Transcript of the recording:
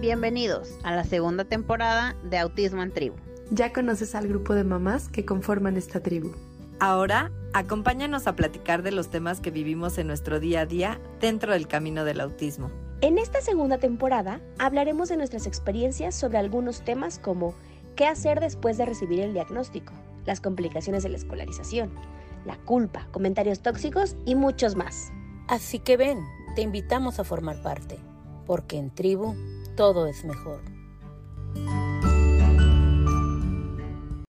Bienvenidos a la segunda temporada de Autismo en Tribu. Ya conoces al grupo de mamás que conforman esta tribu. Ahora, acompáñanos a platicar de los temas que vivimos en nuestro día a día dentro del camino del autismo. En esta segunda temporada hablaremos de nuestras experiencias sobre algunos temas como qué hacer después de recibir el diagnóstico, las complicaciones de la escolarización, la culpa, comentarios tóxicos y muchos más. Así que ven, te invitamos a formar parte, porque en tribu todo es mejor.